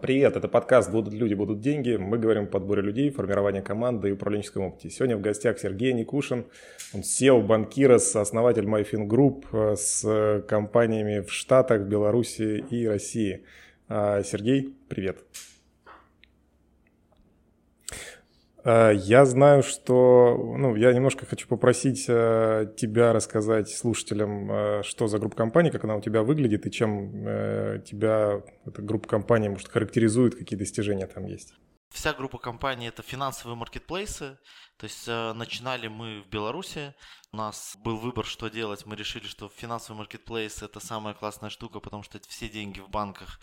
Привет, это подкаст «Будут люди, будут деньги». Мы говорим о подборе людей, формировании команды и управленческом опыте. Сегодня в гостях Сергей Никушин, он SEO Банкирос, основатель MyFin Group э, с компаниями в Штатах, Беларуси и России. А, Сергей, привет. Э, я знаю, что... Ну, я немножко хочу попросить э, тебя рассказать слушателям, э, что за группа компаний, как она у тебя выглядит и чем тебя эта группа компаний, может, характеризует, какие достижения там есть. Вся группа компаний это финансовые маркетплейсы. То есть э, начинали мы в Беларуси. У нас был выбор, что делать. Мы решили, что финансовый маркетплейс это самая классная штука, потому что все деньги в банках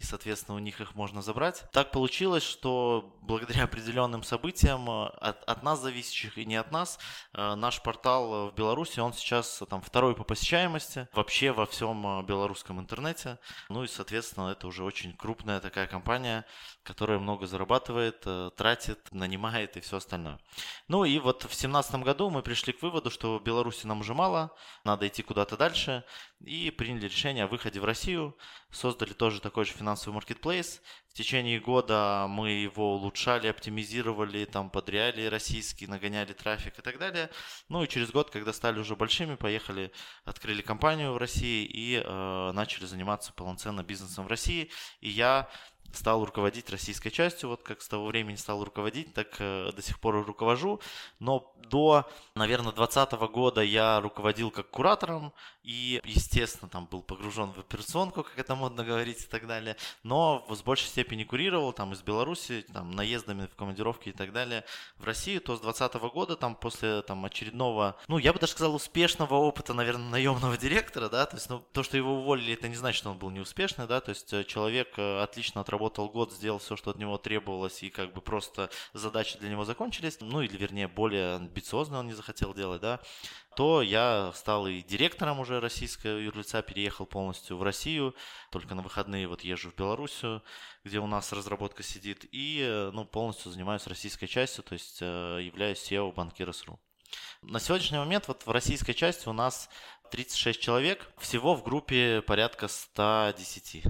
и, соответственно, у них их можно забрать. Так получилось, что благодаря определенным событиям э, от, от нас зависящих и не от нас, э, наш портал в Беларуси, он сейчас там второй по посещаемости вообще во всем э, белорусском интернете. Ну и, соответственно, это уже очень крупная такая компания, которая много зарабатывает, тратит, нанимает и все остальное. Ну и вот в 2017 году мы пришли к выводу, что в Беларуси нам уже мало, надо идти куда-то дальше, и приняли решение о выходе в Россию, создали тоже такой же финансовый маркетплейс. В течение года мы его улучшали, оптимизировали, там под реалии российские, нагоняли трафик и так далее. Ну и через год, когда стали уже большими, поехали, открыли компанию в России и э, начали заниматься полноценно бизнесом в России. И я стал руководить российской частью, вот как с того времени стал руководить, так э, до сих пор и руковожу. Но до, наверное, 2020 года я руководил как куратором и, естественно, там был погружен в операционку, как это модно говорить и так далее. Но в большей степени курировал там из Беларуси, там наездами в командировки и так далее в Россию. То с 2020 года там после там очередного, ну я бы даже сказал успешного опыта, наверное, наемного директора, да, то есть ну, то, что его уволили, это не значит, что он был неуспешный, да, то есть э, человек э, отлично отработал отработал год, сделал все, что от него требовалось, и как бы просто задачи для него закончились, ну или вернее более амбициозно он не захотел делать, да, то я стал и директором уже российского юрлица, переехал полностью в Россию, только на выходные вот езжу в Белоруссию, где у нас разработка сидит, и ну, полностью занимаюсь российской частью, то есть э, являюсь SEO Банкирос.ру. На сегодняшний момент вот в российской части у нас 36 человек, всего в группе порядка 110.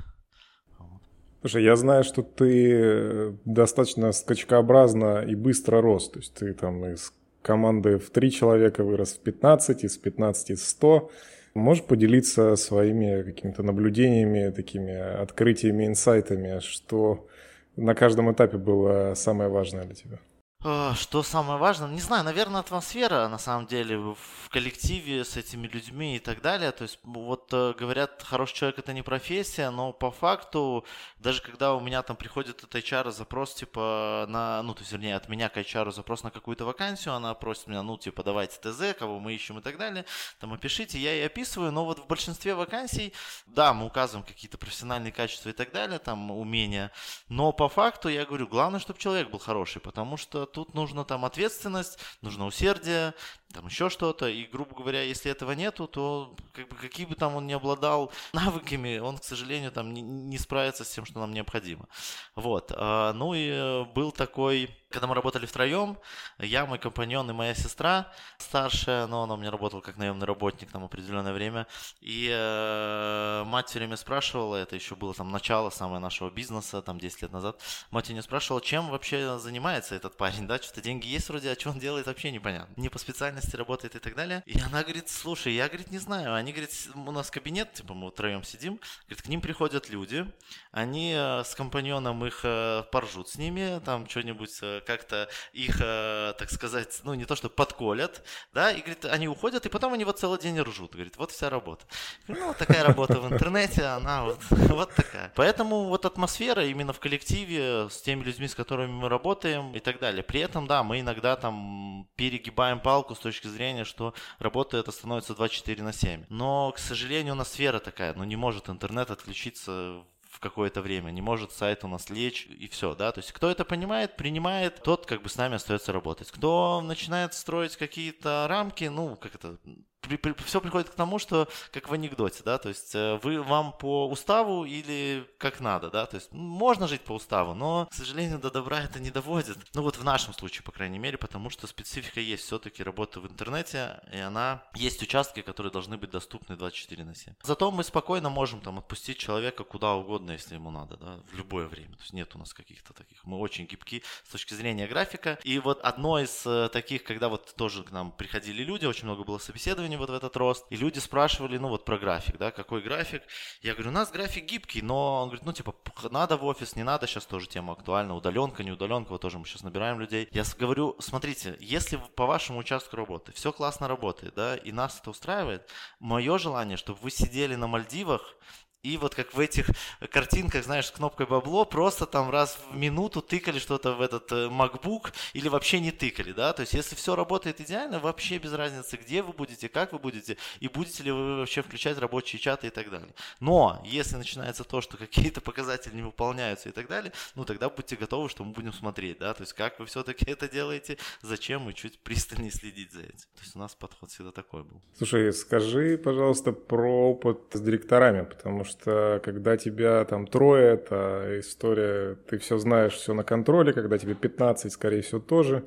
Слушай, я знаю, что ты э, достаточно скачкообразно и быстро рос. То есть ты там из команды в три человека вырос в 15, из 15 в 100. Можешь поделиться своими какими-то наблюдениями, такими открытиями, инсайтами, что на каждом этапе было самое важное для тебя? А, что самое важное? Не знаю, наверное, атмосфера, на самом деле, в коллективе с этими людьми и так далее. То есть, вот э, говорят, хороший человек это не профессия, но по факту, даже когда у меня там приходит от HR запрос, типа, на, ну, то есть, вернее, от меня к HR запрос на какую-то вакансию, она просит меня, ну, типа, давайте ТЗ, кого мы ищем и так далее, там, опишите, я и описываю, но вот в большинстве вакансий, да, мы указываем какие-то профессиональные качества и так далее, там, умения, но по факту, я говорю, главное, чтобы человек был хороший, потому что тут нужна там ответственность, нужно усердие, там еще что-то. И, грубо говоря, если этого нету, то как бы, какие бы там он ни обладал навыками, он, к сожалению, там не, не справится с тем, что нам необходимо. Вот. А, ну и э, был такой когда мы работали втроем, я, мой компаньон и моя сестра старшая, но она у меня работала как наемный работник там определенное время, и э, мать все время спрашивала, это еще было там начало самого нашего бизнеса, там 10 лет назад, мать меня спрашивала, чем вообще занимается этот парень, да, что-то деньги есть вроде, а что он делает вообще непонятно, не по специальности работает и так далее. И она говорит, слушай, я, говорит, не знаю, они, говорит, у нас кабинет, типа мы втроем сидим, говорит, к ним приходят люди, они э, с компаньоном их э, поржут с ними, там что-нибудь э, как-то их, так сказать, ну не то что подколят, да, и говорит, они уходят, и потом они вот целый день ржут, говорит, вот вся работа. Ну, вот такая работа в интернете, она вот, вот такая. Поэтому вот атмосфера именно в коллективе с теми людьми, с которыми мы работаем и так далее. При этом, да, мы иногда там перегибаем палку с точки зрения, что работа это становится 24 на 7. Но, к сожалению, у нас сфера такая, ну не может интернет отключиться в какое-то время, не может сайт у нас лечь и все, да, то есть кто это понимает, принимает, тот как бы с нами остается работать. Кто начинает строить какие-то рамки, ну, как это, при, при, все приходит к тому, что как в анекдоте, да, то есть э, вы вам по уставу или как надо, да, то есть можно жить по уставу, но, к сожалению, до добра это не доводит. Ну вот в нашем случае, по крайней мере, потому что специфика есть все-таки работа в интернете, и она есть участки, которые должны быть доступны 24 на 7. Зато мы спокойно можем там отпустить человека куда угодно, если ему надо, да, в любое время. То есть нет у нас каких-то таких. Мы очень гибки с точки зрения графика. И вот одно из э, таких, когда вот тоже к нам приходили люди, очень много было собеседований вот в этот рост, и люди спрашивали, ну вот про график, да, какой график. Я говорю, у нас график гибкий, но он говорит, ну типа надо в офис, не надо, сейчас тоже тема актуальна, удаленка, не удаленка, вот тоже мы сейчас набираем людей. Я говорю, смотрите, если по вашему участку работы все классно работает, да, и нас это устраивает, мое желание, чтобы вы сидели на Мальдивах и вот как в этих картинках, знаешь, с кнопкой бабло, просто там раз в минуту тыкали что-то в этот э, MacBook или вообще не тыкали, да, то есть если все работает идеально, вообще без разницы, где вы будете, как вы будете, и будете ли вы вообще включать рабочие чаты и так далее. Но если начинается то, что какие-то показатели не выполняются и так далее, ну тогда будьте готовы, что мы будем смотреть, да, то есть как вы все-таки это делаете, зачем и чуть пристальнее следить за этим. То есть у нас подход всегда такой был. Слушай, скажи, пожалуйста, про опыт с директорами, потому что что когда тебя там трое, это история, ты все знаешь, все на контроле, когда тебе 15, скорее всего, тоже.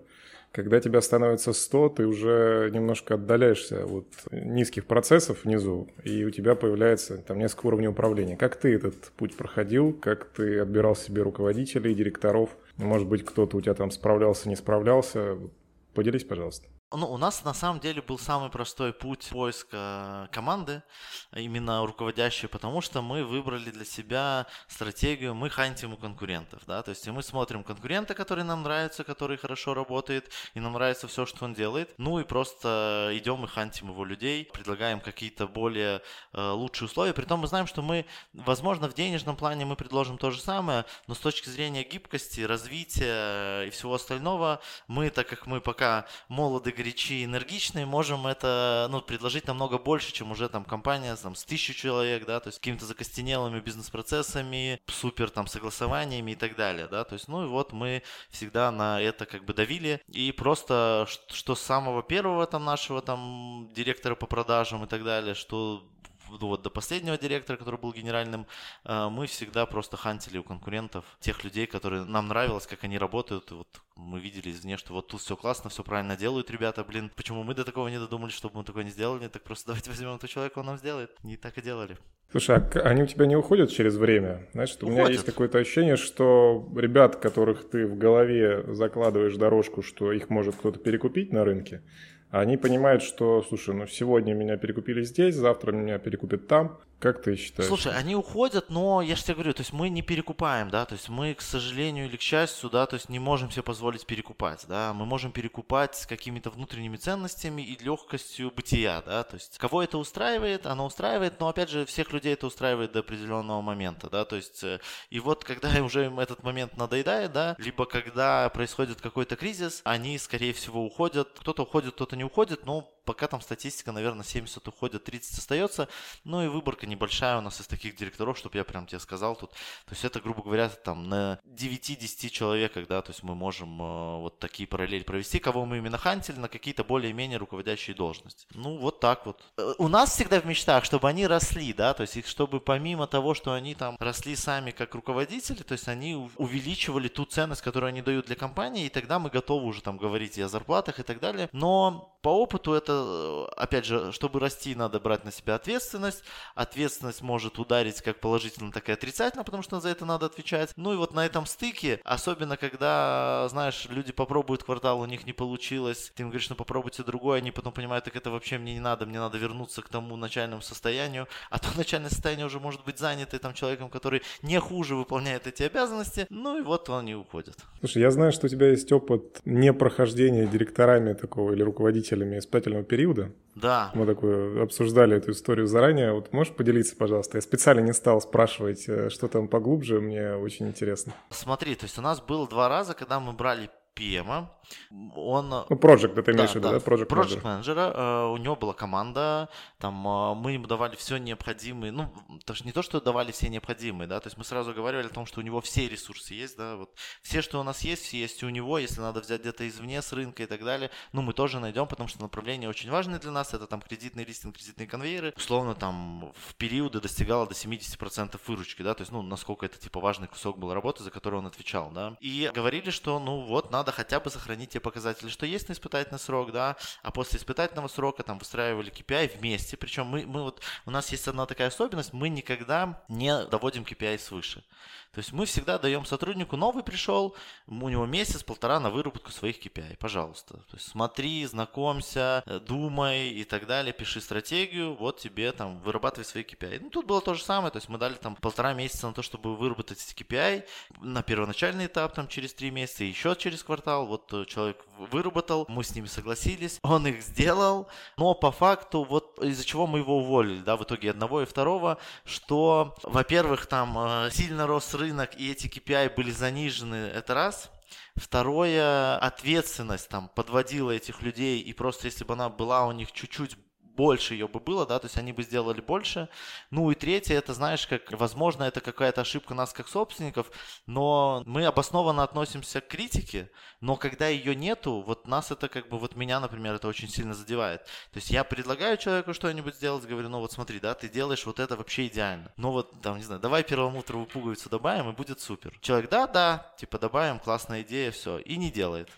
Когда тебя становится 100, ты уже немножко отдаляешься от низких процессов внизу, и у тебя появляется там несколько уровней управления. Как ты этот путь проходил? Как ты отбирал себе руководителей, директоров? Может быть, кто-то у тебя там справлялся, не справлялся? Поделись, пожалуйста. Ну, у нас на самом деле был самый простой путь поиска команды, именно руководящей, потому что мы выбрали для себя стратегию, мы хантим у конкурентов, да, то есть мы смотрим конкурента, который нам нравится, который хорошо работает, и нам нравится все, что он делает, ну и просто идем и хантим его людей, предлагаем какие-то более э, лучшие условия, при том мы знаем, что мы, возможно, в денежном плане мы предложим то же самое, но с точки зрения гибкости, развития и всего остального, мы, так как мы пока молоды, горячи, энергичные, можем это ну, предложить намного больше, чем уже там компания там, с тысячу человек, да, то есть какими-то закостенелыми бизнес-процессами, супер там согласованиями и так далее, да, то есть, ну и вот мы всегда на это как бы давили, и просто что с самого первого там нашего там директора по продажам и так далее, что ну, вот до последнего директора, который был генеральным, э, мы всегда просто хантили у конкурентов тех людей, которые нам нравилось, как они работают. И вот мы видели извне, что вот тут все классно, все правильно делают ребята, блин, почему мы до такого не додумались, чтобы мы такое не сделали, так просто давайте возьмем этого человека, он нам сделает. Не так и делали. Слушай, а они у тебя не уходят через время? Знаешь, у меня есть какое-то ощущение, что ребят, которых ты в голове закладываешь дорожку, что их может кто-то перекупить на рынке, они понимают, что, слушай, ну сегодня меня перекупили здесь, завтра меня перекупят там, как ты считаешь? Слушай, они уходят, но я же тебе говорю, то есть мы не перекупаем, да, то есть мы, к сожалению или к счастью, да, то есть не можем себе позволить перекупать, да, мы можем перекупать с какими-то внутренними ценностями и легкостью бытия, да, то есть кого это устраивает, оно устраивает, но опять же всех людей это устраивает до определенного момента, да, то есть э, и вот когда уже им этот момент надоедает, да, либо когда происходит какой-то кризис, они, скорее всего, уходят, кто-то уходит, кто-то не уходит, но пока там статистика, наверное, 70 уходит, 30 остается. Ну и выборка небольшая у нас из таких директоров, чтобы я прям тебе сказал тут. То есть это, грубо говоря, там на 9-10 человеках, да, то есть мы можем э, вот такие параллели провести, кого мы именно хантили на какие-то более-менее руководящие должности. Ну вот так вот. Э, у нас всегда в мечтах, чтобы они росли, да, то есть их, чтобы помимо того, что они там росли сами как руководители, то есть они увеличивали ту ценность, которую они дают для компании, и тогда мы готовы уже там говорить и о зарплатах и так далее. Но по опыту это Э, опять же, чтобы расти, надо брать на себя ответственность. Ответственность может ударить как положительно, так и отрицательно, потому что за это надо отвечать. Ну и вот на этом стыке, особенно когда, знаешь, люди попробуют квартал, у них не получилось, ты им говоришь, ну попробуйте другое, они потом понимают, так это вообще мне не надо, мне надо вернуться к тому начальному состоянию, а то начальное состояние уже может быть занято там человеком, который не хуже выполняет эти обязанности, ну и вот они уходят. Слушай, я знаю, что у тебя есть опыт непрохождения директорами такого или руководителями испытательного периода. Да. Мы такую обсуждали эту историю заранее. Вот можешь поделиться, пожалуйста? Я специально не стал спрашивать, э, что там поглубже, мне очень интересно. Смотри, то есть у нас было два раза, когда мы брали PM. Он... Ну, Project, это имеешь в виду, да? Project, Project менеджера. Э, у него была команда, там э, мы ему давали все необходимое, ну, даже не то, что давали все необходимые, да, то есть мы сразу говорили о том, что у него все ресурсы есть, да, вот все, что у нас есть, все есть у него, если надо взять где-то извне с рынка и так далее, ну, мы тоже найдем, потому что направление очень важное для нас, это там кредитный листинг, кредитные конвейеры, условно там в периоды достигало до 70% выручки, да, то есть, ну, насколько это, типа, важный кусок был работы, за который он отвечал, да, и говорили, что, ну, вот, надо хотя бы сохранить те показатели, что есть на испытательный срок, да, а после испытательного срока там выстраивали KPI вместе, причем мы, мы вот, у нас есть одна такая особенность, мы никогда не доводим KPI свыше. То есть мы всегда даем сотруднику, новый пришел, у него месяц-полтора на выработку своих KPI, пожалуйста. То есть смотри, знакомься, э, думай и так далее, пиши стратегию, вот тебе там вырабатывай свои KPI. Ну тут было то же самое, то есть мы дали там полтора месяца на то, чтобы выработать KPI на первоначальный этап там через три месяца, еще через квартал, вот э, человек выработал, мы с ними согласились, он их сделал, но по факту вот из-за чего мы его уволили, да, в итоге одного и второго, что, во-первых, там э, сильно рос рынок и эти KPI были занижены, это раз. Второе, ответственность там подводила этих людей, и просто если бы она была у них чуть-чуть больше ее бы было, да, то есть они бы сделали больше. Ну и третье, это, знаешь, как, возможно, это какая-то ошибка нас как собственников, но мы обоснованно относимся к критике, но когда ее нету, вот нас это как бы, вот меня, например, это очень сильно задевает. То есть я предлагаю человеку что-нибудь сделать, говорю, ну вот смотри, да, ты делаешь вот это вообще идеально. Ну вот, там, не знаю, давай первомутровую пуговицу добавим, и будет супер. Человек, да, да, типа добавим, классная идея, все, и не делает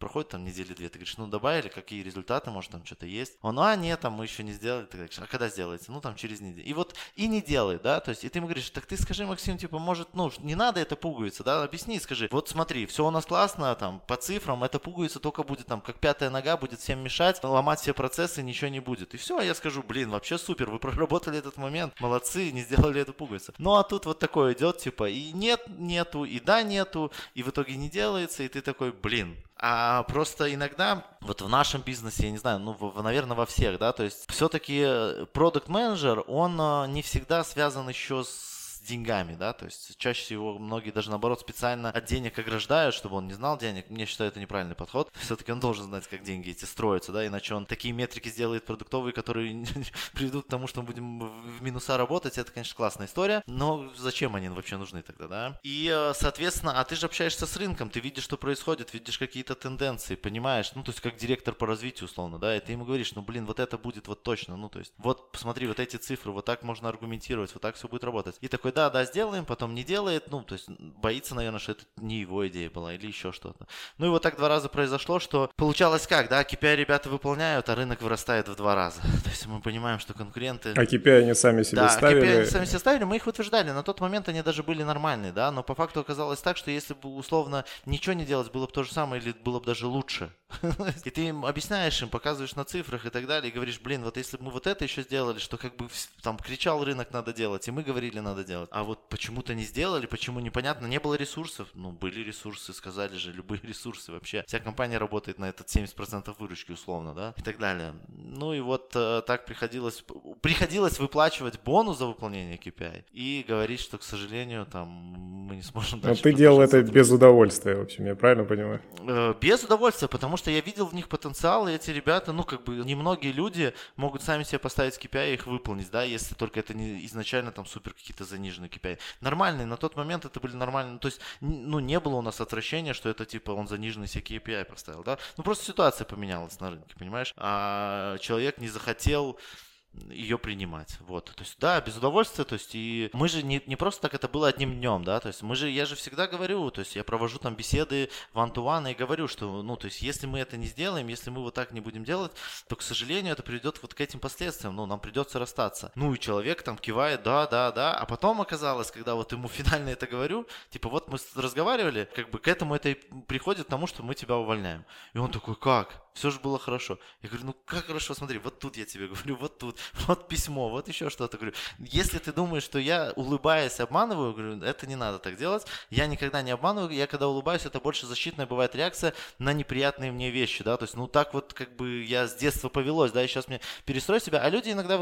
проходит там недели две, ты говоришь, ну добавили, какие результаты, может там что-то есть. Он, а нет, там мы еще не сделали, ты говоришь, а когда сделаете? Ну там через неделю. И вот и не делает, да, то есть, и ты ему говоришь, так ты скажи, Максим, типа, может, ну, не надо это пуговица, да, объясни, скажи, вот смотри, все у нас классно, там, по цифрам, эта пуговица только будет там, как пятая нога, будет всем мешать, ломать все процессы, ничего не будет. И все, а я скажу, блин, вообще супер, вы проработали этот момент, молодцы, не сделали эту пуговицу. Ну, а тут вот такое идет, типа, и нет, нету, и да, нету, и в итоге не делается, и ты такой, блин, а просто иногда, вот в нашем бизнесе, я не знаю, ну, в, наверное, во всех, да, то есть все-таки продукт менеджер он а, не всегда связан еще с деньгами, да, то есть чаще всего многие даже наоборот специально от денег ограждают, чтобы он не знал денег. Мне считаю, это неправильный подход. Все-таки он должен знать, как деньги эти строятся, да, иначе он такие метрики сделает продуктовые, которые приведут к тому, что мы будем в минуса работать. Это, конечно, классная история, но зачем они вообще нужны тогда, да? И, э, соответственно, а ты же общаешься с рынком, ты видишь, что происходит, видишь какие-то тенденции, понимаешь, ну, то есть как директор по развитию, условно, да, и ты ему говоришь, ну, блин, вот это будет вот точно, ну, то есть вот посмотри, вот эти цифры, вот так можно аргументировать, вот так все будет работать. И такой, да, да, сделаем, потом не делает, ну, то есть боится, наверное, что это не его идея была или еще что-то. Ну и вот так два раза произошло, что получалось как, да, KPI ребята выполняют, а рынок вырастает в два раза. То есть мы понимаем, что конкуренты... А KPI они сами себе да, ставили? Да, KPI они сами себе ставили, мы их утверждали, на тот момент они даже были нормальные, да, но по факту оказалось так, что если бы условно ничего не делать, было бы то же самое или было бы даже лучше. И ты им объясняешь им, показываешь на цифрах и так далее, и говоришь, блин, вот если бы мы вот это еще сделали, что как бы там кричал рынок надо делать, и мы говорили надо делать, а вот почему-то не сделали, почему непонятно, не было ресурсов. Ну, были ресурсы, сказали же, любые ресурсы вообще. Вся компания работает на этот 70% выручки условно, да, и так далее. Ну и вот э, так приходилось, приходилось выплачивать бонус за выполнение KPI и говорить, что, к сожалению, там мы не сможем Но ты делал это без удовольствия, в общем, я правильно понимаю? Э, без удовольствия, потому что я видел в них потенциал, и эти ребята, ну, как бы, немногие люди могут сами себе поставить KPI и их выполнить, да, если только это не изначально там супер какие-то заниженные KPI. Нормальные, на тот момент это были нормальные, то есть, ну, не было у нас отвращения, что это, типа, он заниженный себе KPI поставил, да, ну, просто ситуация поменялась на рынке, понимаешь, а человек не захотел ее принимать. Вот. То есть, да, без удовольствия. То есть, и мы же не, не просто так это было одним днем, да. То есть, мы же, я же всегда говорю, то есть, я провожу там беседы one-to-one и говорю, что, ну, то есть, если мы это не сделаем, если мы вот так не будем делать, то, к сожалению, это приведет вот к этим последствиям. Ну, нам придется расстаться. Ну, и человек там кивает, да, да, да. А потом оказалось, когда вот ему финально это говорю, типа, вот мы разговаривали, как бы к этому это и приходит к тому, что мы тебя увольняем. И он такой, как? Все же было хорошо. Я говорю, ну как хорошо, смотри, вот тут я тебе говорю, вот тут, вот письмо, вот еще что-то. Говорю, если ты думаешь, что я улыбаясь обманываю, говорю, это не надо так делать. Я никогда не обманываю, я когда улыбаюсь, это больше защитная бывает реакция на неприятные мне вещи, да, то есть, ну так вот как бы я с детства повелось, да, и сейчас мне перестрой себя. А люди иногда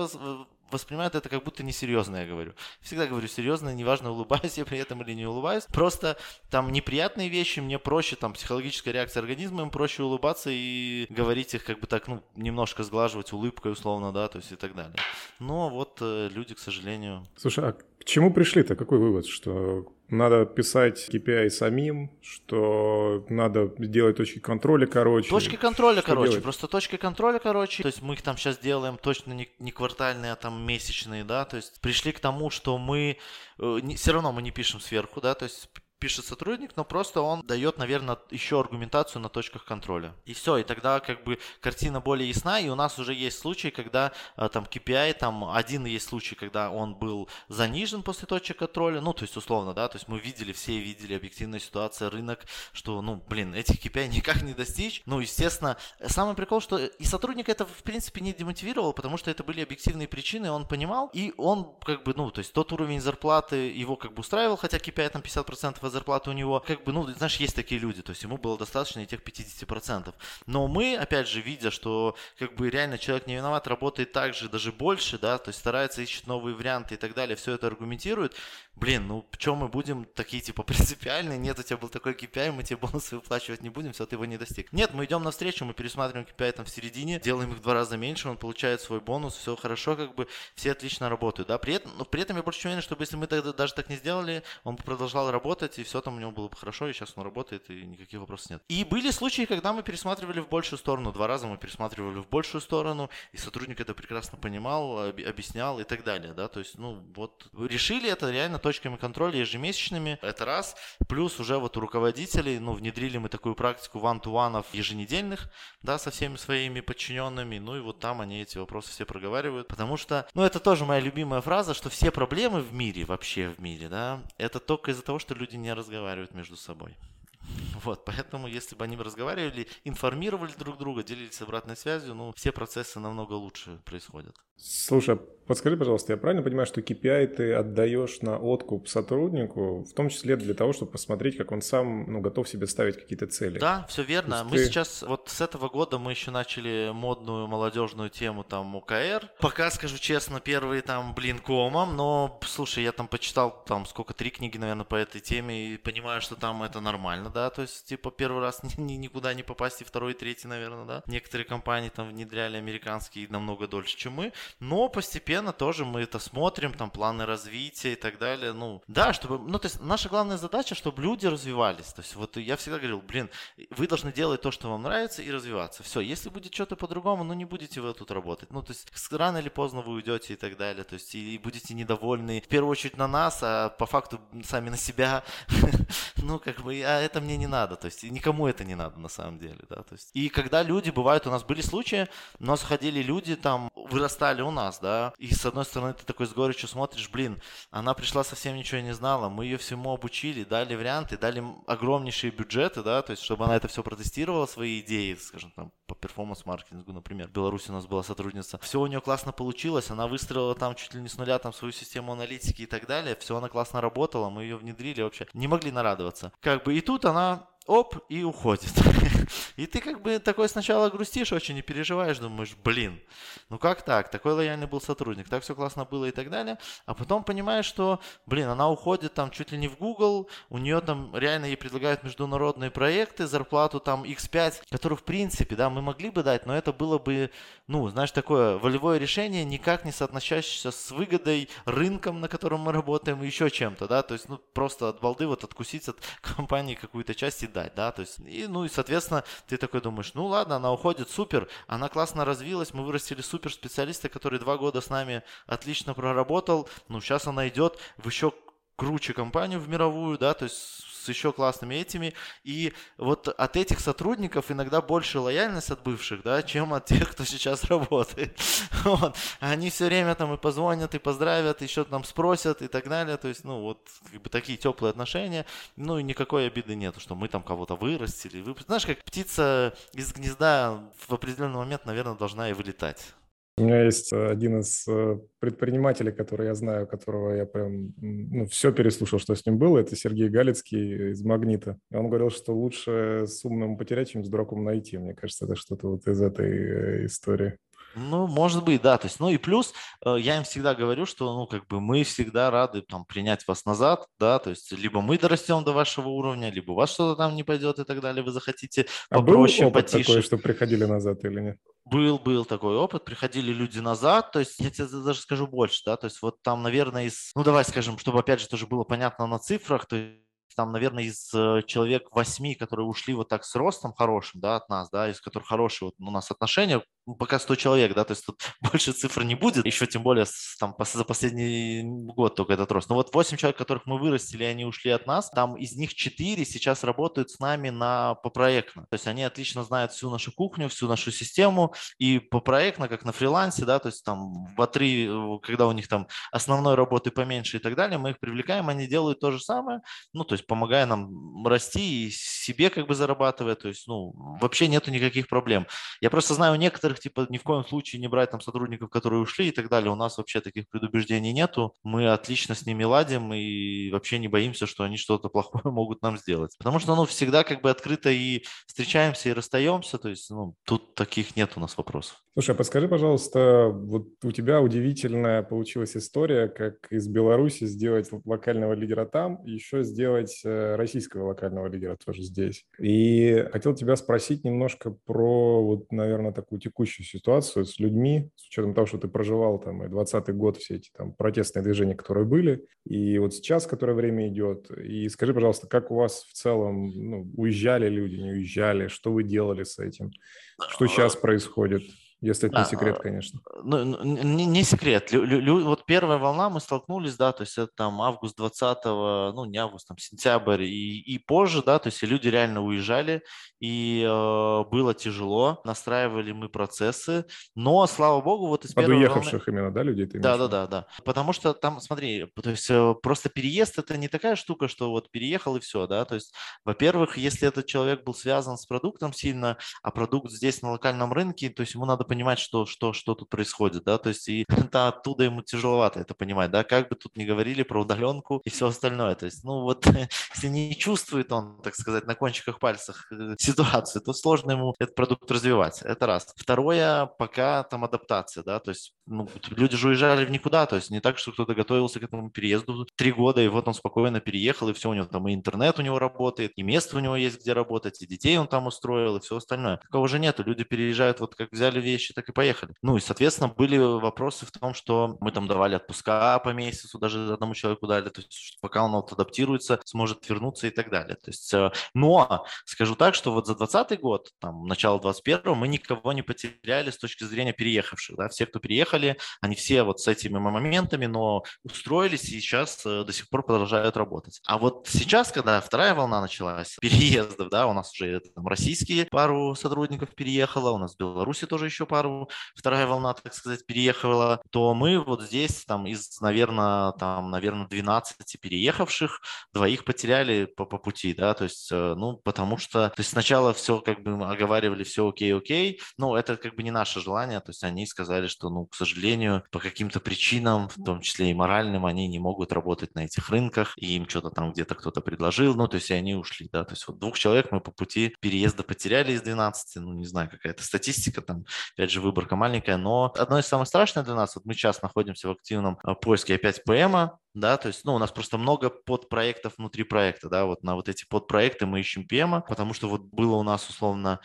воспринимают это как будто несерьезно, я говорю. Всегда говорю серьезно, неважно, улыбаюсь я при этом или не улыбаюсь. Просто там неприятные вещи, мне проще, там, психологическая реакция организма, им проще улыбаться и говорить их как бы так, ну, немножко сглаживать улыбкой условно, да, то есть и так далее. Но вот э, люди, к сожалению... Слушай, а к чему пришли-то? Какой вывод? Что надо писать KPI самим, что надо делать точки контроля короче. Точки контроля что короче, делать? просто точки контроля короче. То есть мы их там сейчас делаем точно не, не квартальные, а там месячные, да. То есть пришли к тому, что мы э, не, все равно мы не пишем сверху, да. То есть пишет сотрудник, но просто он дает, наверное, еще аргументацию на точках контроля. И все, и тогда как бы картина более ясна, и у нас уже есть случаи, когда э, там KPI, там один есть случай, когда он был занижен после точек контроля, ну, то есть условно, да, то есть мы видели, все видели объективная ситуация, рынок, что, ну, блин, этих KPI никак не достичь. Ну, естественно, самый прикол, что и сотрудник это, в принципе, не демотивировал, потому что это были объективные причины, он понимал, и он как бы, ну, то есть тот уровень зарплаты его как бы устраивал, хотя KPI там 50% зарплата у него, как бы, ну, знаешь, есть такие люди, то есть ему было достаточно и тех 50%. Но мы, опять же, видя, что как бы реально человек не виноват, работает так же, даже больше, да, то есть старается ищет новые варианты и так далее, все это аргументирует, блин, ну, что мы будем такие, типа, принципиальные, нет, у тебя был такой KPI, мы тебе бонусы выплачивать не будем, все, ты его не достиг. Нет, мы идем навстречу, мы пересматриваем KPI там в середине, делаем их в два раза меньше, он получает свой бонус, все хорошо, как бы, все отлично работают, да, при этом, но при этом я больше уверен, что если мы тогда даже так не сделали, он продолжал работать, и все там у него было бы хорошо, и сейчас он работает, и никаких вопросов нет. И были случаи, когда мы пересматривали в большую сторону, два раза мы пересматривали в большую сторону, и сотрудник это прекрасно понимал, объяснял и так далее, да, то есть, ну, вот, решили это реально точками контроля ежемесячными, это раз, плюс уже вот у руководителей, ну, внедрили мы такую практику one-to-one еженедельных, да, со всеми своими подчиненными, ну, и вот там они эти вопросы все проговаривают, потому что, ну, это тоже моя любимая фраза, что все проблемы в мире, вообще в мире, да, это только из-за того, что люди не разговаривают между собой. Вот, поэтому, если бы они разговаривали, информировали друг друга, делились обратной связью, ну, все процессы намного лучше происходят. Слушай, подскажи, пожалуйста, я правильно понимаю, что KPI ты отдаешь на откуп сотруднику, в том числе для того, чтобы посмотреть, как он сам ну, готов себе ставить какие-то цели? Да, все верно. Мы ты... сейчас, вот с этого года мы еще начали модную молодежную тему там УКР. Пока, скажу честно, первый там, блин, комом, но, слушай, я там почитал там сколько, три книги, наверное, по этой теме и понимаю, что там это нормально, да, то есть, типа, первый раз ни, ни, никуда не попасть, и второй, и третий, наверное, да. Некоторые компании там внедряли американские намного дольше, чем мы. Но постепенно тоже мы это смотрим, там планы развития и так далее. Ну, да, чтобы, ну, то есть наша главная задача, чтобы люди развивались. То есть вот я всегда говорил, блин, вы должны делать то, что вам нравится и развиваться. Все, если будет что-то по-другому, ну, не будете вы тут работать. Ну, то есть рано или поздно вы уйдете и так далее. То есть и будете недовольны в первую очередь на нас, а по факту сами на себя. Ну, как бы, а это мне не надо. То есть никому это не надо на самом деле, да. То есть и когда люди, бывают, у нас были случаи, у нас ходили люди, там, вырастали у нас, да, и с одной стороны ты такой с горечью смотришь, блин, она пришла совсем ничего не знала, мы ее всему обучили, дали варианты, дали огромнейшие бюджеты, да, то есть чтобы она это все протестировала, свои идеи, скажем, там, по перформанс-маркетингу, например. В Беларуси у нас была сотрудница. Все у нее классно получилось, она выстроила там чуть ли не с нуля там свою систему аналитики и так далее, все она классно работала, мы ее внедрили вообще. Не могли нарадоваться. Как бы и тут она оп, и уходит. И ты как бы такой сначала грустишь очень и переживаешь, думаешь, блин, ну как так? Такой лояльный был сотрудник, так все классно было и так далее. А потом понимаешь, что, блин, она уходит там чуть ли не в Google, у нее там реально ей предлагают международные проекты, зарплату там X5, которую в принципе, да, мы могли бы дать, но это было бы, ну, знаешь, такое волевое решение, никак не соотносящееся с выгодой, рынком, на котором мы работаем, и еще чем-то, да, то есть, ну, просто от балды вот откусить от компании какую-то часть и дать, да, то есть, и, ну, и, соответственно, ты такой думаешь, ну ладно, она уходит, супер, она классно развилась, мы вырастили супер специалиста, который два года с нами отлично проработал, ну сейчас она идет в еще круче компанию в мировую, да, то есть еще классными этими. И вот от этих сотрудников иногда больше лояльность от бывших, да, чем от тех, кто сейчас работает. Вот. Они все время там и позвонят, и поздравят, еще там спросят и так далее. То есть, ну, вот как бы такие теплые отношения. Ну, и никакой обиды нет, что мы там кого-то вырастили. Вы... Знаешь, как птица из гнезда в определенный момент, наверное, должна и вылетать. У меня есть э, один из э, предпринимателей, который я знаю, которого я прям ну, все переслушал, что с ним было. Это Сергей Галицкий из «Магнита». И он говорил, что лучше с умным потерять, чем с дураком найти. Мне кажется, это что-то вот из этой э, истории. Ну, может быть, да. То есть, ну и плюс я им всегда говорю, что, ну, как бы мы всегда рады там принять вас назад, да, то есть либо мы дорастем до вашего уровня, либо у вас что-то там не пойдет и так далее, вы захотите попроще, а был опыт потише. такой, что приходили назад или нет? Был, был такой опыт, приходили люди назад, то есть я тебе даже скажу больше, да, то есть вот там, наверное, из, ну давай скажем, чтобы опять же тоже было понятно на цифрах, то есть там, наверное, из э, человек восьми, которые ушли вот так с ростом хорошим, да, от нас, да, из которых хорошие вот у нас отношения, ну, пока 100 человек, да, то есть тут больше цифр не будет, еще тем более там за последний год только этот рост. Но вот 8 человек, которых мы вырастили, они ушли от нас, там из них 4 сейчас работают с нами на попроектно. То есть они отлично знают всю нашу кухню, всю нашу систему, и попроектно, как на фрилансе, да, то есть там в А3, когда у них там основной работы поменьше и так далее, мы их привлекаем, они делают то же самое, ну, то есть помогая нам расти и себе как бы зарабатывая, то есть, ну, вообще нету никаких проблем. Я просто знаю некоторых которых типа ни в коем случае не брать там сотрудников, которые ушли и так далее. У нас вообще таких предубеждений нету. Мы отлично с ними ладим и вообще не боимся, что они что-то плохое могут нам сделать. Потому что, ну, всегда как бы открыто и встречаемся и расстаемся. То есть, ну, тут таких нет у нас вопросов. Слушай, а подскажи, пожалуйста, вот у тебя удивительная получилась история, как из Беларуси сделать локального лидера там, и еще сделать э, российского локального лидера тоже здесь. И хотел тебя спросить немножко про, вот, наверное, такую текущую текущую ситуацию с людьми, с учетом того, что ты проживал там и 20 год, все эти там протестные движения, которые были, и вот сейчас, которое время идет. И скажи, пожалуйста, как у вас в целом, ну, уезжали люди, не уезжали, что вы делали с этим, что сейчас происходит? Если это не секрет, а, конечно. Ну, не, не секрет. Лю, лю, вот первая волна мы столкнулись, да, то есть это там август 20 ну не август, там сентябрь и, и позже, да, то есть люди реально уезжали, и э, было тяжело, настраивали мы процессы, но, слава богу, вот из Под первой уехавших волны... именно, да, людей ты Да, да, да, да. Потому что там, смотри, то есть э, просто переезд это не такая штука, что вот переехал и все, да, то есть, во-первых, если этот человек был связан с продуктом сильно, а продукт здесь на локальном рынке, то есть ему надо понимать, что, что, что тут происходит, да, то есть и это оттуда ему тяжеловато это понимать, да, как бы тут ни говорили про удаленку и все остальное, то есть, ну вот, если не чувствует он, так сказать, на кончиках пальцах э, ситуацию, то сложно ему этот продукт развивать, это раз. Второе, пока там адаптация, да, то есть ну, люди же уезжали в никуда, то есть не так, что кто-то готовился к этому переезду три года, и вот он спокойно переехал, и все, у него там и интернет у него работает, и место у него есть, где работать, и детей он там устроил, и все остальное. Такого же нету, люди переезжают, вот как взяли вещи, так и поехали. Ну и, соответственно, были вопросы в том, что мы там давали отпуска по месяцу, даже одному человеку дали, то есть пока он вот адаптируется, сможет вернуться и так далее. То есть, э, но скажу так, что вот за 2020 год, там, начало 21 мы никого не потеряли с точки зрения переехавших, да, все, кто переехали, они все вот с этими моментами, но устроились и сейчас э, до сих пор продолжают работать. А вот сейчас, когда вторая волна началась, переездов, да, у нас уже там, российские пару сотрудников переехало, у нас в Беларуси тоже еще пару пару, вторая волна, так сказать, переехала, то мы вот здесь там из, наверное, там, наверное, 12 переехавших двоих потеряли по, по пути, да, то есть, э, ну, потому что, то есть сначала все как бы оговаривали, все окей, окей, но это как бы не наше желание, то есть они сказали, что, ну, к сожалению, по каким-то причинам, в том числе и моральным, они не могут работать на этих рынках, и им что-то там где-то кто-то предложил, ну, то есть и они ушли, да, то есть вот двух человек мы по пути переезда потеряли из 12, ну, не знаю, какая-то статистика там, опять же, выборка маленькая, но одно из самых страшных для нас, вот мы сейчас находимся в активном а, поиске опять ПМа, да, то есть, ну, у нас просто много подпроектов внутри проекта, да, вот на вот эти подпроекты мы ищем ПМа, потому что вот было у нас условно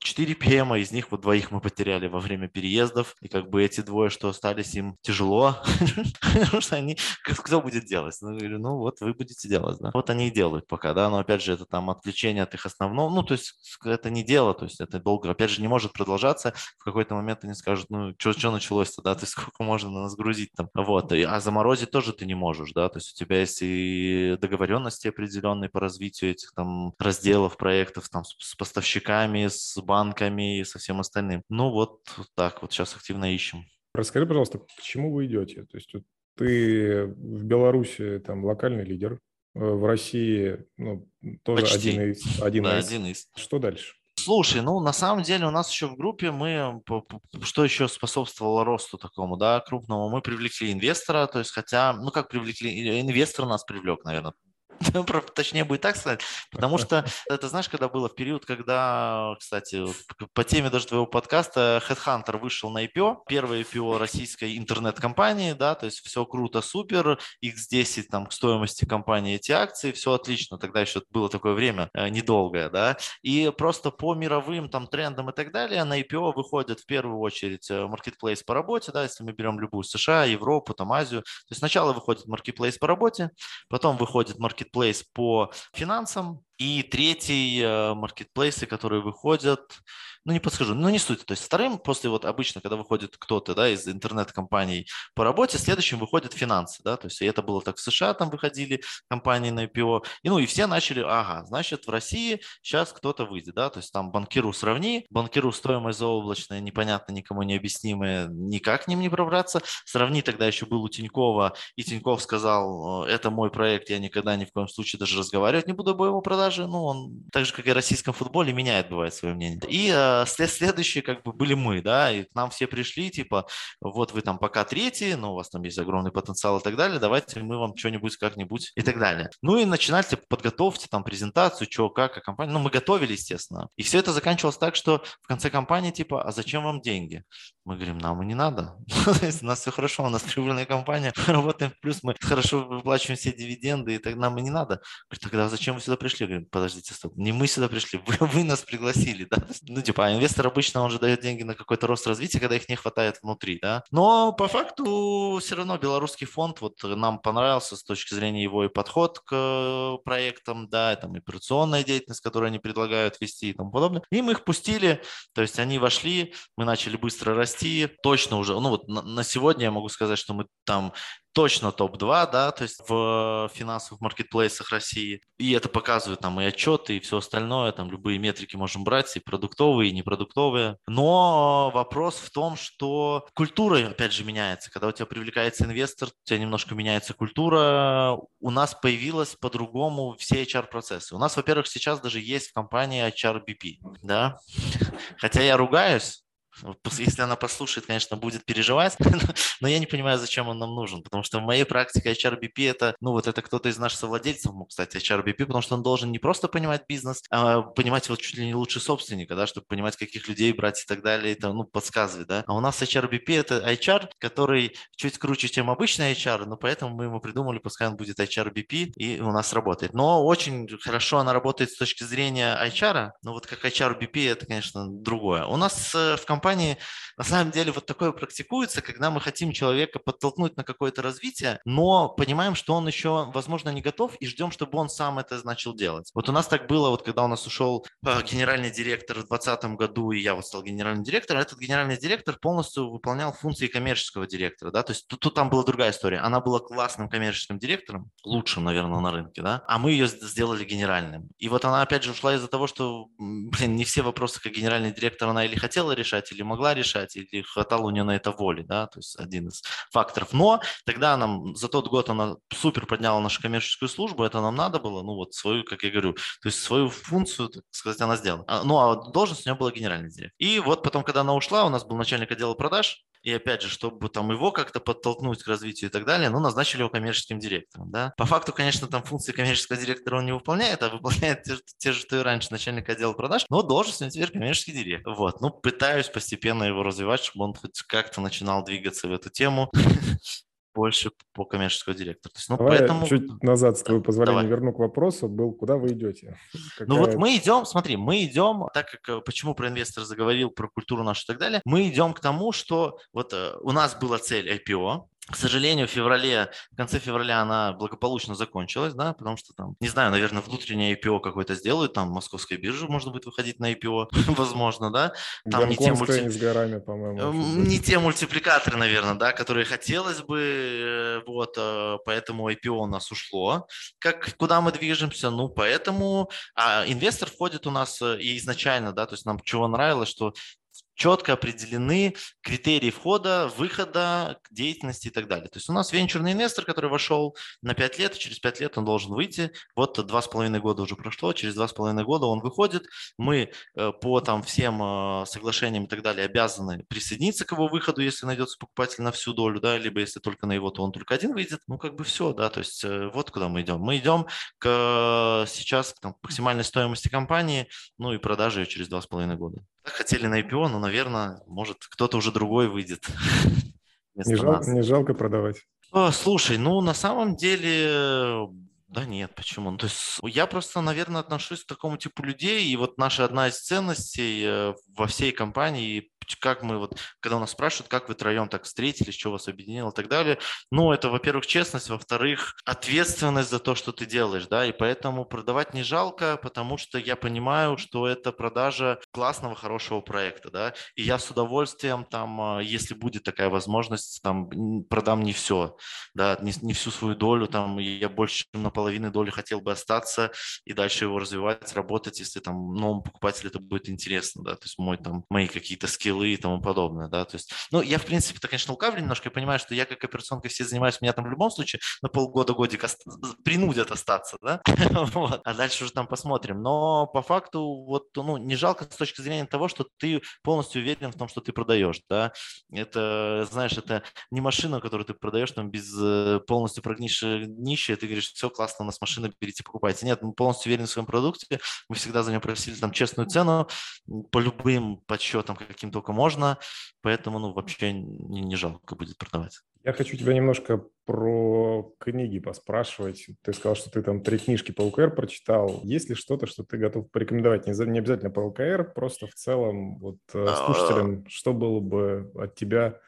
4 ПМа, из них вот двоих мы потеряли во время переездов, и как бы эти двое, что остались, им тяжело, потому что они, кто будет делать? Ну, говорю, ну вот вы будете делать, да. Вот они и делают пока, да, но опять же это там отвлечение от их основного, ну то есть это не дело, то есть это долго, опять же не может продолжаться, в какой-то момент они скажут, ну что началось-то, да, ты сколько можно нас грузить там, вот, а заморозить тоже ты не можешь, да, то есть у тебя есть и договоренности определенные по развитию этих там разделов проектов, там с поставщиками, с банками и со всем остальным. Ну вот так вот сейчас активно ищем. Расскажи, пожалуйста, к чему вы идете? То есть вот ты в Беларуси там локальный лидер, э, в России ну, тоже Почти. один из. Один, да, из. один из. Что дальше? Слушай, ну на самом деле у нас еще в группе мы, что еще способствовало росту такому, да, крупному, мы привлекли инвестора, то есть хотя, ну как привлекли, инвестор нас привлек, наверное, точнее будет так сказать, потому что это знаешь, когда было в период, когда, кстати, по теме даже твоего подкаста Headhunter вышел на IPO, первое IPO российской интернет-компании, да, то есть все круто, супер, X10 там к стоимости компании эти акции, все отлично, тогда еще было такое время э, недолгое, да, и просто по мировым там трендам и так далее на IPO выходит в первую очередь э, marketplace по работе, да, если мы берем любую США, Европу, там Азию, то есть сначала выходит marketplace по работе, потом выходит marketplace по финансам, и третий э, маркетплейсы, которые выходят, ну не подскажу, ну не суть. То есть вторым после вот обычно, когда выходит кто-то да, из интернет-компаний по работе, следующим выходят финансы. Да, то есть это было так в США, там выходили компании на IPO. И, ну и все начали, ага, значит в России сейчас кто-то выйдет. Да, то есть там банкиру сравни, банкиру стоимость заоблачная, непонятно, никому не объяснимая, никак к ним не пробраться. Сравни тогда еще был у Тинькова, и Тиньков сказал, это мой проект, я никогда ни в коем случае даже разговаривать не буду об его продаже даже, ну, он так же, как и в российском футболе, меняет, бывает, свое мнение. И э, следующие, как бы, были мы, да, и к нам все пришли, типа, вот вы там пока третьи, но у вас там есть огромный потенциал и так далее, давайте мы вам что-нибудь как-нибудь и так далее. Ну и начинали, типа, подготовьте там презентацию, что, как, а компания. Ну, мы готовили, естественно. И все это заканчивалось так, что в конце компании, типа, а зачем вам деньги? Мы говорим, нам и не надо. у нас все хорошо, у нас прибыльная компания, работаем в плюс, мы хорошо выплачиваем все дивиденды, и так нам и не надо. Говорит, тогда зачем вы сюда пришли? Говорим, подождите, стоп, не мы сюда пришли, вы, вы нас пригласили, да? Ну, типа, а инвестор обычно, он же дает деньги на какой-то рост развития, когда их не хватает внутри, да? Но по факту все равно белорусский фонд вот нам понравился с точки зрения его и подход к проектам, да, и там операционная деятельность, которую они предлагают вести и тому подобное. И мы их пустили, то есть они вошли, мы начали быстро расти, точно уже, ну вот на, на сегодня я могу сказать, что мы там точно топ-2, да, то есть в финансовых маркетплейсах России. И это показывают там и отчеты, и все остальное, там любые метрики можем брать, и продуктовые, и непродуктовые. Но вопрос в том, что культура, опять же, меняется. Когда у тебя привлекается инвестор, у тебя немножко меняется культура. У нас появилась по-другому все HR-процессы. У нас, во-первых, сейчас даже есть в компании HRBP, да. Хотя я ругаюсь, если она послушает, конечно, будет переживать, но я не понимаю, зачем он нам нужен, потому что в моей практике HRBP это, ну вот это кто-то из наших совладельцев мог стать HRBP, потому что он должен не просто понимать бизнес, а понимать вот чуть ли не лучше собственника, да, чтобы понимать, каких людей брать и так далее, это, ну, подсказывать, да. А у нас HRBP это HR, который чуть круче, чем обычный HR, но поэтому мы ему придумали, пускай он будет HRBP и у нас работает. Но очень хорошо она работает с точки зрения HR, но вот как HRBP это, конечно, другое. У нас э, в компании компании на самом деле вот такое практикуется, когда мы хотим человека подтолкнуть на какое-то развитие, но понимаем, что он еще, возможно, не готов и ждем, чтобы он сам это начал делать. Вот у нас так было, вот когда у нас ушел э, генеральный директор в 2020 году, и я вот стал генеральным директором, этот генеральный директор полностью выполнял функции коммерческого директора, да, то есть тут, тут там была другая история. Она была классным коммерческим директором, лучшим, наверное, на рынке, да, а мы ее сделали генеральным. И вот она опять же ушла из-за того, что, блин, не все вопросы как генеральный директор она или хотела решать, или могла решать, или хватало у нее на это воли, да, то есть один из факторов. Но тогда нам за тот год она супер подняла нашу коммерческую службу, это нам надо было, ну вот свою, как я говорю, то есть свою функцию, так сказать, она сделала. А, ну а должность у нее была генеральный директор. И вот потом, когда она ушла, у нас был начальник отдела продаж, и опять же, чтобы там его как-то подтолкнуть к развитию и так далее, ну, назначили его коммерческим директором, да. По факту, конечно, там функции коммерческого директора он не выполняет, а выполняет те, те же, что и раньше начальник отдела продаж, но должность у него теперь коммерческий директор. Вот, ну, пытаюсь постепенно его развивать, чтобы он хоть как-то начинал двигаться в эту тему. больше по коммерческого директора. То есть, ну, Давай поэтому... чуть назад, с твоего позволения, Давай. верну к вопросу, был, куда вы идете? Какая... Ну вот мы идем, смотри, мы идем, так как, э, почему про инвестора заговорил, про культуру нашу и так далее, мы идем к тому, что вот э, у нас была цель IPO, к сожалению, в феврале, в конце февраля она благополучно закончилась, да, потому что там, не знаю, наверное, внутреннее IPO какое-то сделают, там московская биржа можно будет выходить на IPO, возможно, да. Там не те, мульти... не, с горами, по-моему, не те мультипликаторы, наверное, да, которые хотелось бы, э, вот, э, поэтому IPO у нас ушло. Как, куда мы движемся? Ну, поэтому а инвестор входит у нас э, и изначально, да, то есть нам чего нравилось, что четко определены критерии входа, выхода, деятельности и так далее. То есть у нас венчурный инвестор, который вошел на 5 лет, через 5 лет он должен выйти. Вот два с половиной года уже прошло, через два с половиной года он выходит. Мы э, по там всем э, соглашениям и так далее обязаны присоединиться к его выходу, если найдется покупатель на всю долю, да, либо если только на его, то он только один выйдет. Ну, как бы все, да, то есть э, вот куда мы идем. Мы идем к сейчас к там, максимальной стоимости компании, ну и продажи ее через два с Хотели на IPO, но, наверное, может, кто-то уже другой выйдет. Не, жал, не жалко продавать? О, слушай, ну, на самом деле, да нет, почему? Ну, то есть я просто, наверное, отношусь к такому типу людей, и вот наша одна из ценностей э, во всей компании, как мы вот, когда у нас спрашивают, как вы троем так встретились, что вас объединило и так далее, ну, это, во-первых, честность, во-вторых, ответственность за то, что ты делаешь, да, и поэтому продавать не жалко, потому что я понимаю, что это продажа классного, хорошего проекта, да, и я с удовольствием там, а, если будет такая возможность, там, продам не все, да, не, не всю свою долю, там, я больше, чем на половины доли хотел бы остаться и дальше его развивать, работать, если там новому покупателю это будет интересно, да, то есть мой там, мои какие-то скиллы и тому подобное, да, то есть, ну, я, в принципе, то, конечно, лукавлю немножко, я понимаю, что я как операционка все занимаюсь, меня там в любом случае на полгода, годик ост... принудят остаться, да, вот. а дальше уже там посмотрим, но по факту вот, ну, не жалко с точки зрения того, что ты полностью уверен в том, что ты продаешь, да, это, знаешь, это не машина, которую ты продаешь там без э, полностью прогнившей нищей, ты говоришь, все классно, у нас машина, берите, покупайте. Нет, мы полностью уверены в своем продукте, мы всегда за него просили там честную цену по любым подсчетам, каким только можно, поэтому, ну, вообще не, не жалко будет продавать. Я хочу тебя немножко про книги поспрашивать. Ты сказал, что ты там три книжки по УКР прочитал. Есть ли что-то, что ты готов порекомендовать? Не, не обязательно по УКР, просто в целом вот э, а, слушателям, что было бы от тебя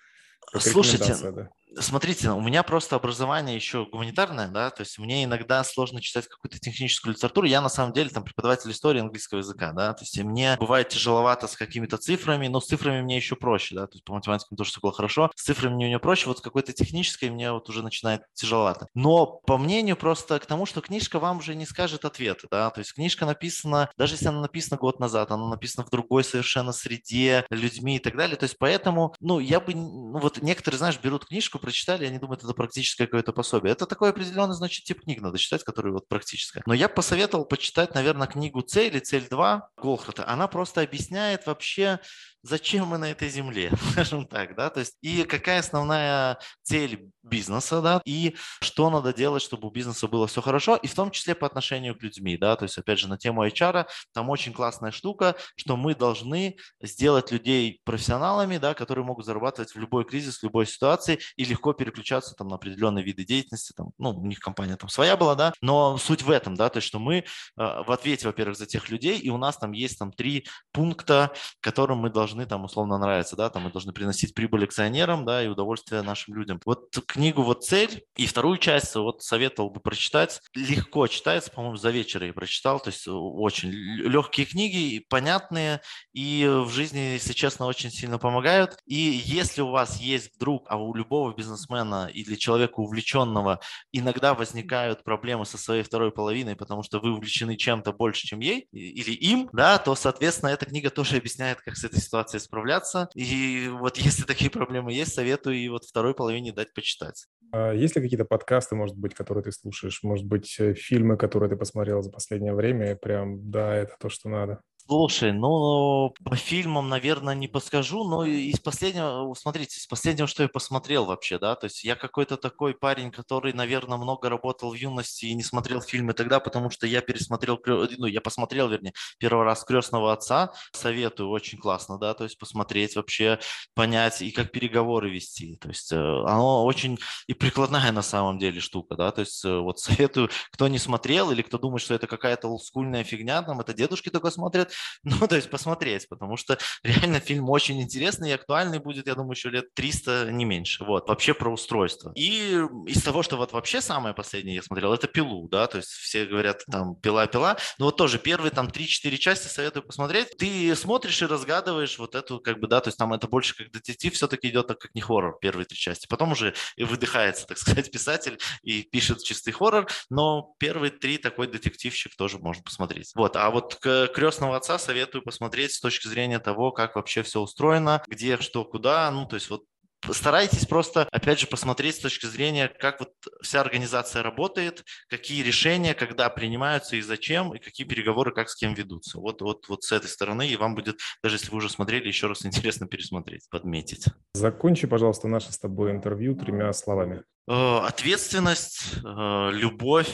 как Слушайте, да? Смотрите, у меня просто образование еще гуманитарное, да, то есть мне иногда сложно читать какую-то техническую литературу. Я на самом деле там преподаватель истории английского языка, да, то есть мне бывает тяжеловато с какими-то цифрами, но с цифрами мне еще проще, да, то есть по математике тоже все было хорошо, с цифрами мне, мне проще, вот с какой-то технической мне вот уже начинает тяжеловато. Но по мнению просто к тому, что книжка вам уже не скажет ответы, да, то есть книжка написана, даже если она написана год назад, она написана в другой совершенно среде, людьми и так далее, то есть поэтому, ну, я бы, ну, вот некоторые, знаешь, берут книжку, прочитали, они думают, это практическое какое-то пособие. Это такой определенный, значит, тип книг надо читать, который вот практическое. Но я посоветовал почитать, наверное, книгу «Цель» или «Цель 2» Голхарта. Она просто объясняет вообще, зачем мы на этой земле, скажем так, да, то есть и какая основная цель бизнеса, да, и что надо делать, чтобы у бизнеса было все хорошо, и в том числе по отношению к людьми, да, то есть опять же на тему HR, там очень классная штука, что мы должны сделать людей профессионалами, да, которые могут зарабатывать в любой кризис, в любой ситуации и легко переключаться там на определенные виды деятельности, там, ну, у них компания там своя была, да, но суть в этом, да, то есть что мы э, в ответе, во-первых, за тех людей, и у нас там есть там три пункта, которым мы должны должны там условно нравиться, да, там мы должны приносить прибыль акционерам, да, и удовольствие нашим людям. Вот книгу вот «Цель» и вторую часть вот советовал бы прочитать. Легко читается, по-моему, за вечер я прочитал, то есть очень легкие книги, понятные, и в жизни, если честно, очень сильно помогают. И если у вас есть вдруг, а у любого бизнесмена или человека увлеченного иногда возникают проблемы со своей второй половиной, потому что вы увлечены чем-то больше, чем ей или им, да, то, соответственно, эта книга тоже объясняет, как с этой ситуацией ситуации справляться. И вот если такие проблемы есть, советую и вот второй половине дать почитать. А есть ли какие-то подкасты, может быть, которые ты слушаешь? Может быть, э, фильмы, которые ты посмотрел за последнее время, прям, да, это то, что надо? Слушай, ну, по фильмам, наверное, не подскажу, но из последнего, смотрите, из последнего, что я посмотрел вообще, да, то есть я какой-то такой парень, который, наверное, много работал в юности и не смотрел фильмы тогда, потому что я пересмотрел, ну, я посмотрел, вернее, первый раз «Крестного отца», советую, очень классно, да, то есть посмотреть вообще, понять и как переговоры вести, то есть э, оно очень и прикладная на самом деле штука, да, то есть э, вот советую, кто не смотрел или кто думает, что это какая-то олдскульная фигня, там, это дедушки только смотрят, ну, то есть посмотреть, потому что реально фильм очень интересный и актуальный будет, я думаю, еще лет 300, не меньше. Вот, вообще про устройство. И из того, что вот вообще самое последнее я смотрел, это «Пилу», да, то есть все говорят там «Пила-пила», но вот тоже первые там 3-4 части советую посмотреть. Ты смотришь и разгадываешь вот эту, как бы, да, то есть там это больше как детектив все-таки идет, так как не хоррор, первые три части. Потом уже и выдыхается, так сказать, писатель и пишет чистый хоррор, но первые три такой детективщик тоже можно посмотреть. Вот, а вот к «Крестного отца» советую посмотреть с точки зрения того, как вообще все устроено, где, что, куда. Ну, то есть вот Старайтесь просто, опять же, посмотреть с точки зрения, как вот вся организация работает, какие решения, когда принимаются и зачем, и какие переговоры, как с кем ведутся. Вот, вот, вот с этой стороны, и вам будет, даже если вы уже смотрели, еще раз интересно пересмотреть, подметить. Закончи, пожалуйста, наше с тобой интервью тремя словами. Э, ответственность, э, любовь,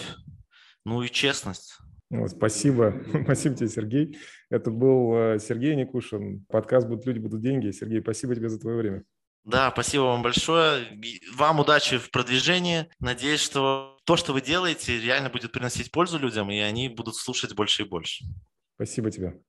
ну и честность. Спасибо. Спасибо тебе, Сергей. Это был э, Сергей Никушин. Подкаст «Будут люди, будут деньги». Сергей, спасибо тебе за твое время. Да, спасибо вам большое. Вам удачи в продвижении. Надеюсь, что то, что вы делаете, реально будет приносить пользу людям, и они будут слушать больше и больше. Спасибо тебе.